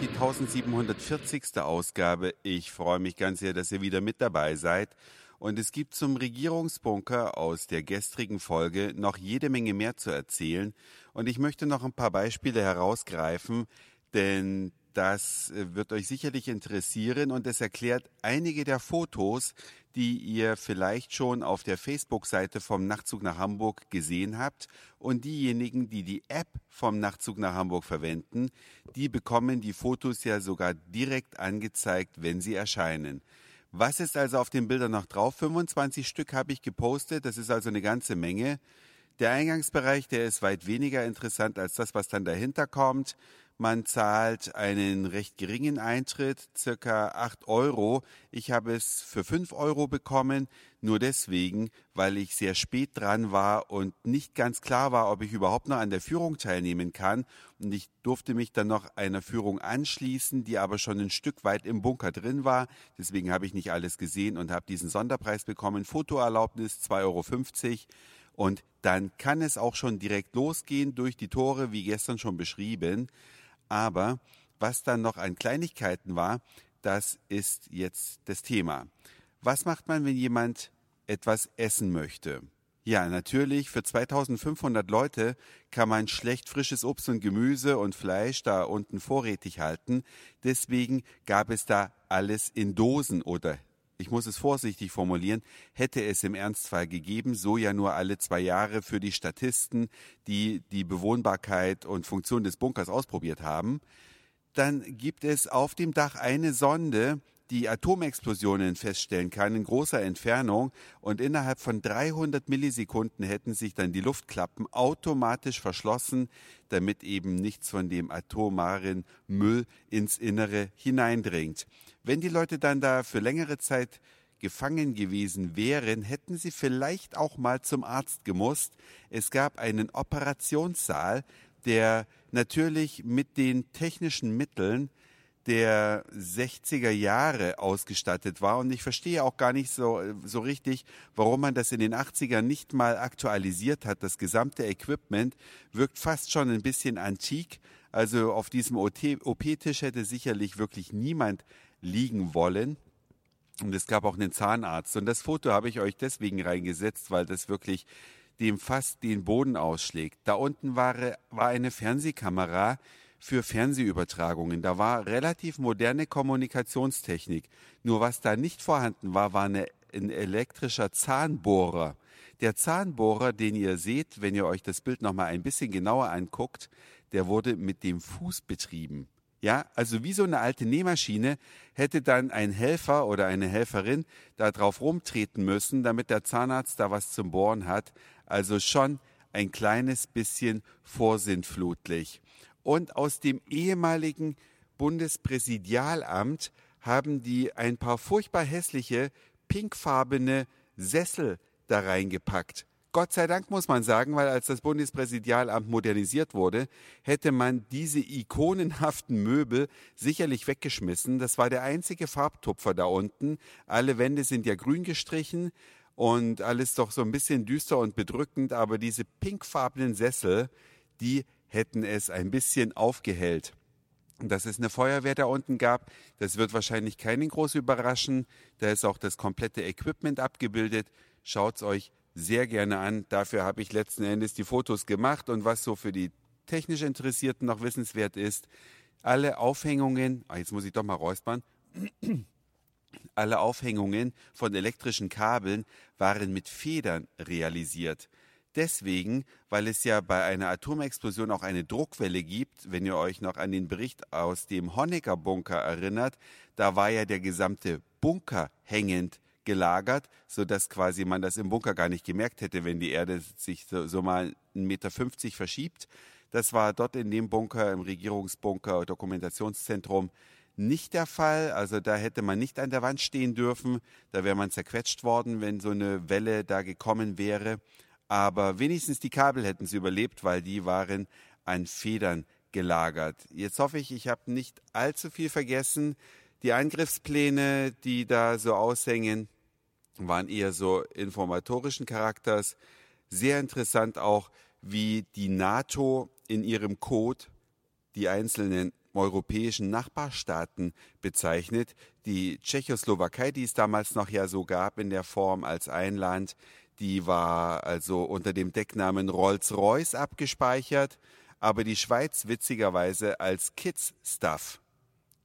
die 1740. Ausgabe. Ich freue mich ganz sehr, dass ihr wieder mit dabei seid. Und es gibt zum Regierungsbunker aus der gestrigen Folge noch jede Menge mehr zu erzählen. Und ich möchte noch ein paar Beispiele herausgreifen, denn das äh, wird euch sicherlich interessieren und es erklärt einige der Fotos, die ihr vielleicht schon auf der Facebook-Seite vom Nachtzug nach Hamburg gesehen habt. Und diejenigen, die die App vom Nachtzug nach Hamburg verwenden, die bekommen die Fotos ja sogar direkt angezeigt, wenn sie erscheinen. Was ist also auf den Bildern noch drauf? 25 Stück habe ich gepostet, das ist also eine ganze Menge. Der Eingangsbereich, der ist weit weniger interessant als das, was dann dahinter kommt. Man zahlt einen recht geringen Eintritt, circa 8 Euro. Ich habe es für 5 Euro bekommen, nur deswegen, weil ich sehr spät dran war und nicht ganz klar war, ob ich überhaupt noch an der Führung teilnehmen kann. Und ich durfte mich dann noch einer Führung anschließen, die aber schon ein Stück weit im Bunker drin war. Deswegen habe ich nicht alles gesehen und habe diesen Sonderpreis bekommen. Fotoerlaubnis 2,50 Euro. Und dann kann es auch schon direkt losgehen durch die Tore, wie gestern schon beschrieben. Aber was dann noch an Kleinigkeiten war, das ist jetzt das Thema. Was macht man, wenn jemand etwas essen möchte? Ja, natürlich, für 2500 Leute kann man schlecht frisches Obst und Gemüse und Fleisch da unten vorrätig halten. Deswegen gab es da alles in Dosen oder ich muss es vorsichtig formulieren, hätte es im Ernstfall gegeben, so ja nur alle zwei Jahre für die Statisten, die die Bewohnbarkeit und Funktion des Bunkers ausprobiert haben, dann gibt es auf dem Dach eine Sonde, die Atomexplosionen feststellen kann in großer Entfernung und innerhalb von 300 Millisekunden hätten sich dann die Luftklappen automatisch verschlossen, damit eben nichts von dem atomaren Müll ins Innere hineindringt. Wenn die Leute dann da für längere Zeit gefangen gewesen wären, hätten sie vielleicht auch mal zum Arzt gemusst. Es gab einen Operationssaal, der natürlich mit den technischen Mitteln der 60er Jahre ausgestattet war. Und ich verstehe auch gar nicht so, so richtig, warum man das in den 80ern nicht mal aktualisiert hat. Das gesamte Equipment wirkt fast schon ein bisschen antik. Also auf diesem OP-Tisch hätte sicherlich wirklich niemand liegen wollen. Und es gab auch einen Zahnarzt. Und das Foto habe ich euch deswegen reingesetzt, weil das wirklich dem fast den Boden ausschlägt. Da unten war, war eine Fernsehkamera für Fernsehübertragungen. Da war relativ moderne Kommunikationstechnik. Nur was da nicht vorhanden war, war eine, ein elektrischer Zahnbohrer. Der Zahnbohrer, den ihr seht, wenn ihr euch das Bild nochmal ein bisschen genauer anguckt, der wurde mit dem Fuß betrieben. Ja, also wie so eine alte Nähmaschine hätte dann ein Helfer oder eine Helferin da drauf rumtreten müssen, damit der Zahnarzt da was zum Bohren hat. Also schon ein kleines bisschen vorsintflutlich. Und aus dem ehemaligen Bundespräsidialamt haben die ein paar furchtbar hässliche, pinkfarbene Sessel da reingepackt. Gott sei Dank muss man sagen, weil als das Bundespräsidialamt modernisiert wurde, hätte man diese ikonenhaften Möbel sicherlich weggeschmissen. Das war der einzige Farbtupfer da unten. Alle Wände sind ja grün gestrichen und alles doch so ein bisschen düster und bedrückend, aber diese pinkfarbenen Sessel, die hätten es ein bisschen aufgehellt. Dass es eine Feuerwehr da unten gab, das wird wahrscheinlich keinen groß überraschen. Da ist auch das komplette Equipment abgebildet. Schaut's euch sehr gerne an. Dafür habe ich letzten Endes die Fotos gemacht und was so für die technisch Interessierten noch wissenswert ist, alle Aufhängungen, ah, jetzt muss ich doch mal räuspern, alle Aufhängungen von elektrischen Kabeln waren mit Federn realisiert. Deswegen, weil es ja bei einer Atomexplosion auch eine Druckwelle gibt, wenn ihr euch noch an den Bericht aus dem Honecker-Bunker erinnert, da war ja der gesamte Bunker hängend gelagert, sodass quasi man das im Bunker gar nicht gemerkt hätte, wenn die Erde sich so, so mal 1,50 Meter verschiebt. Das war dort in dem Bunker, im Regierungsbunker, Dokumentationszentrum, nicht der Fall. Also da hätte man nicht an der Wand stehen dürfen. Da wäre man zerquetscht worden, wenn so eine Welle da gekommen wäre. Aber wenigstens die Kabel hätten sie überlebt, weil die waren an Federn gelagert. Jetzt hoffe ich, ich habe nicht allzu viel vergessen. Die Angriffspläne, die da so aushängen, waren eher so informatorischen Charakters. Sehr interessant auch, wie die NATO in ihrem Code die einzelnen europäischen Nachbarstaaten bezeichnet. Die Tschechoslowakei, die es damals noch ja so gab in der Form als ein Land, die war also unter dem Decknamen Rolls-Royce abgespeichert, aber die Schweiz witzigerweise als Kids Stuff.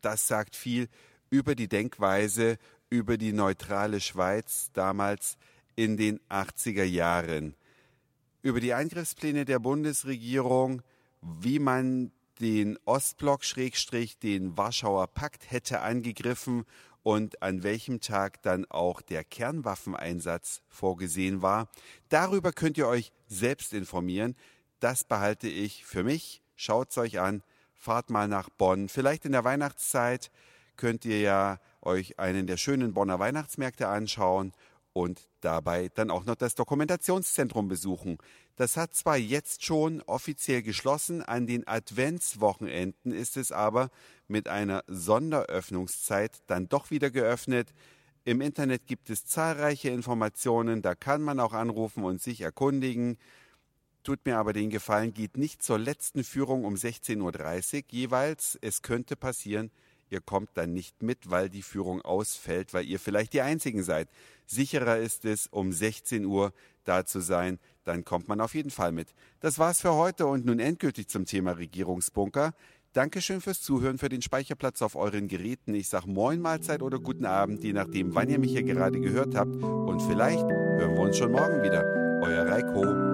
Das sagt viel über die Denkweise, über die neutrale Schweiz damals in den 80er Jahren. Über die Eingriffspläne der Bundesregierung, wie man den Ostblock Schrägstrich den Warschauer Pakt hätte angegriffen und an welchem Tag dann auch der Kernwaffeneinsatz vorgesehen war. Darüber könnt ihr euch selbst informieren. Das behalte ich für mich. Schaut's euch an. Fahrt mal nach Bonn. Vielleicht in der Weihnachtszeit könnt ihr ja euch einen der schönen Bonner Weihnachtsmärkte anschauen und dabei dann auch noch das Dokumentationszentrum besuchen. Das hat zwar jetzt schon offiziell geschlossen, an den Adventswochenenden ist es aber mit einer Sonderöffnungszeit dann doch wieder geöffnet. Im Internet gibt es zahlreiche Informationen, da kann man auch anrufen und sich erkundigen. Tut mir aber den Gefallen, geht nicht zur letzten Führung um 16.30 Uhr jeweils. Es könnte passieren, ihr kommt dann nicht mit, weil die Führung ausfällt, weil ihr vielleicht die Einzigen seid. Sicherer ist es, um 16 Uhr da zu sein, dann kommt man auf jeden Fall mit. Das war's für heute und nun endgültig zum Thema Regierungsbunker. Dankeschön fürs Zuhören, für den Speicherplatz auf euren Geräten. Ich sag Moin Mahlzeit oder guten Abend, je nachdem, wann ihr mich hier gerade gehört habt. Und vielleicht hören wir uns schon morgen wieder. Euer Reiko.